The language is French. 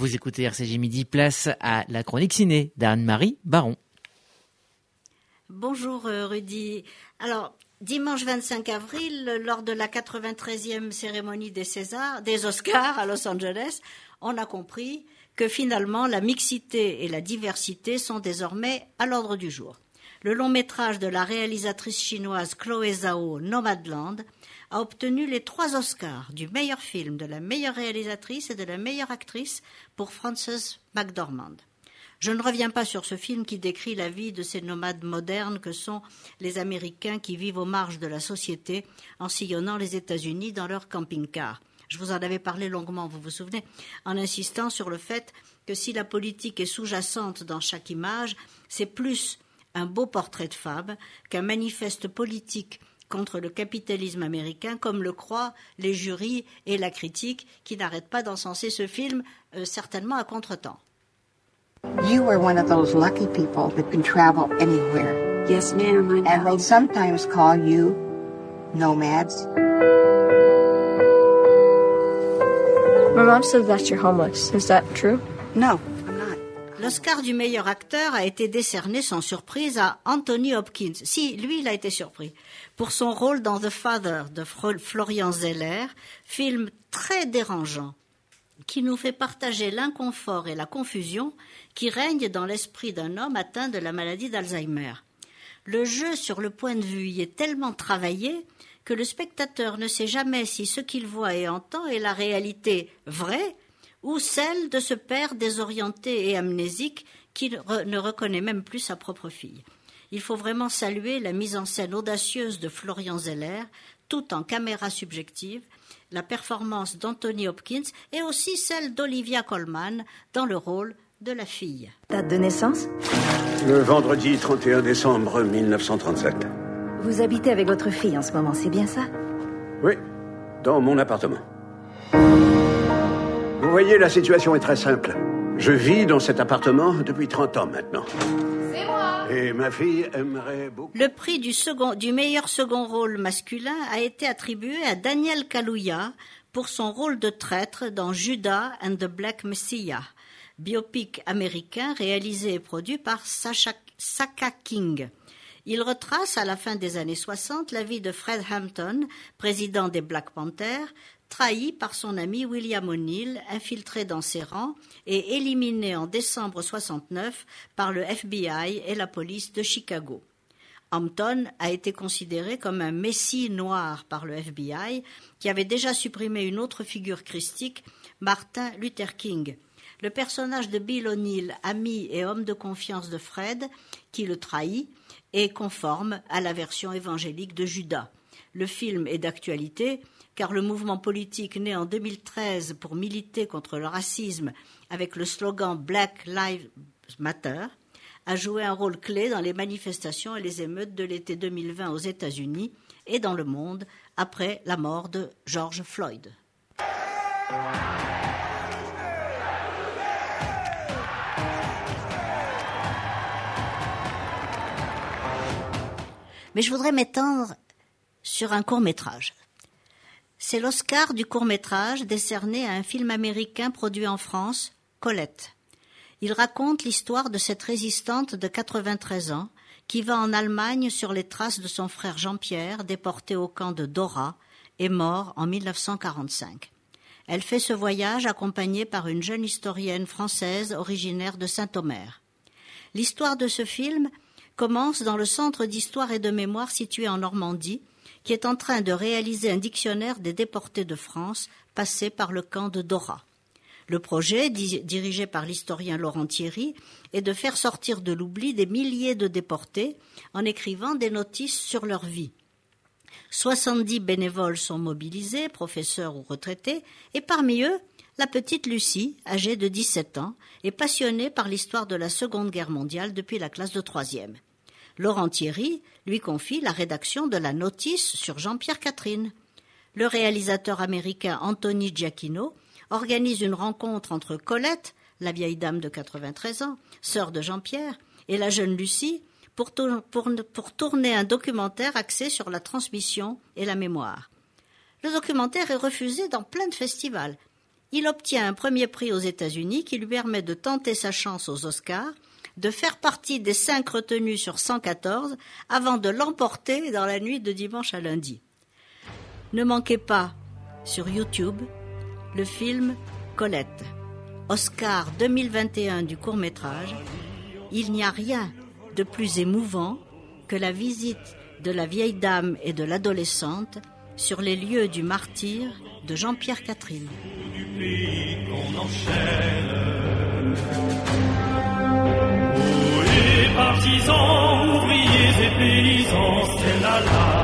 Vous écoutez RCG Midi, place à la chronique ciné d'Anne-Marie Baron. Bonjour euh, Rudy. Alors, dimanche 25 avril, lors de la 93e cérémonie des Césars, des Oscars à Los Angeles, on a compris que finalement la mixité et la diversité sont désormais à l'ordre du jour. Le long métrage de la réalisatrice chinoise Chloé Zhao, Nomadland, a obtenu les trois Oscars du meilleur film, de la meilleure réalisatrice et de la meilleure actrice pour Frances McDormand. Je ne reviens pas sur ce film qui décrit la vie de ces nomades modernes que sont les Américains qui vivent aux marges de la société en sillonnant les États-Unis dans leur camping-car. Je vous en avais parlé longuement, vous vous souvenez, en insistant sur le fait que si la politique est sous-jacente dans chaque image, c'est plus un beau portrait de femme qu'un manifeste politique contre le capitalisme américain, comme le croient les jurys et la critique, qui n'arrêtent pas d'encenser ce film, euh, certainement à contretemps. You are one of those lucky people that can travel anywhere. Yes, ma'am. And they sometimes call you nomads. My mom said that you're homeless. Is that true? No. L'Oscar du meilleur acteur a été décerné sans surprise à Anthony Hopkins. Si, lui, il a été surpris. Pour son rôle dans The Father de Florian Zeller, film très dérangeant qui nous fait partager l'inconfort et la confusion qui règnent dans l'esprit d'un homme atteint de la maladie d'Alzheimer. Le jeu sur le point de vue y est tellement travaillé que le spectateur ne sait jamais si ce qu'il voit et entend est la réalité vraie ou celle de ce père désorienté et amnésique qui ne reconnaît même plus sa propre fille. Il faut vraiment saluer la mise en scène audacieuse de Florian Zeller, tout en caméra subjective, la performance d'Anthony Hopkins et aussi celle d'Olivia Colman dans le rôle de la fille. Date de naissance Le vendredi 31 décembre 1937. Vous habitez avec votre fille en ce moment, c'est bien ça? Oui, dans mon appartement. Vous voyez, la situation est très simple. Je vis dans cet appartement depuis 30 ans maintenant. C'est moi Et ma fille aimerait beaucoup. Le prix du, second, du meilleur second rôle masculin a été attribué à Daniel Kaluuya pour son rôle de traître dans Judas and the Black Messiah, biopic américain réalisé et produit par Sacha, Saka King. Il retrace à la fin des années 60 la vie de Fred Hampton, président des Black Panthers, trahi par son ami William O'Neill, infiltré dans ses rangs et éliminé en décembre 69 par le FBI et la police de Chicago. Hampton a été considéré comme un messie noir par le FBI, qui avait déjà supprimé une autre figure christique, Martin Luther King. Le personnage de Bill O'Neill, ami et homme de confiance de Fred, qui le trahit, est conforme à la version évangélique de Judas. Le film est d'actualité car le mouvement politique né en 2013 pour militer contre le racisme avec le slogan Black Lives Matter a joué un rôle clé dans les manifestations et les émeutes de l'été 2020 aux États-Unis et dans le monde après la mort de George Floyd. Mais je voudrais m'étendre sur un court métrage. C'est l'Oscar du court métrage décerné à un film américain produit en France, Colette. Il raconte l'histoire de cette résistante de 93 ans qui va en Allemagne sur les traces de son frère Jean-Pierre, déporté au camp de Dora et mort en 1945. Elle fait ce voyage accompagnée par une jeune historienne française originaire de Saint-Omer. L'histoire de ce film commence dans le centre d'histoire et de mémoire situé en Normandie, qui est en train de réaliser un dictionnaire des déportés de France passés par le camp de Dora. Le projet, dirigé par l'historien Laurent Thierry, est de faire sortir de l'oubli des milliers de déportés en écrivant des notices sur leur vie. Soixante-dix bénévoles sont mobilisés, professeurs ou retraités, et parmi eux, la petite Lucie, âgée de dix-sept ans, est passionnée par l'histoire de la Seconde Guerre mondiale depuis la classe de troisième. Laurent Thierry lui confie la rédaction de la notice sur Jean-Pierre Catherine. Le réalisateur américain Anthony Giacchino organise une rencontre entre Colette, la vieille dame de 93 ans, sœur de Jean-Pierre, et la jeune Lucie pour, tourner un documentaire axé sur la transmission et la mémoire. Le documentaire est refusé dans plein de festivals. Il obtient un premier prix aux États-Unis qui lui permet de tenter sa chance aux Oscars, de faire partie des cinq retenus sur 114 avant de l'emporter dans la nuit de dimanche à lundi. Ne manquez pas sur YouTube le film Colette, Oscar 2021 du court métrage. Il n'y a rien de plus émouvant que la visite de la vieille dame et de l'adolescente sur les lieux du martyr de Jean-Pierre Catherine. Ouvriers et paysans, c'est la la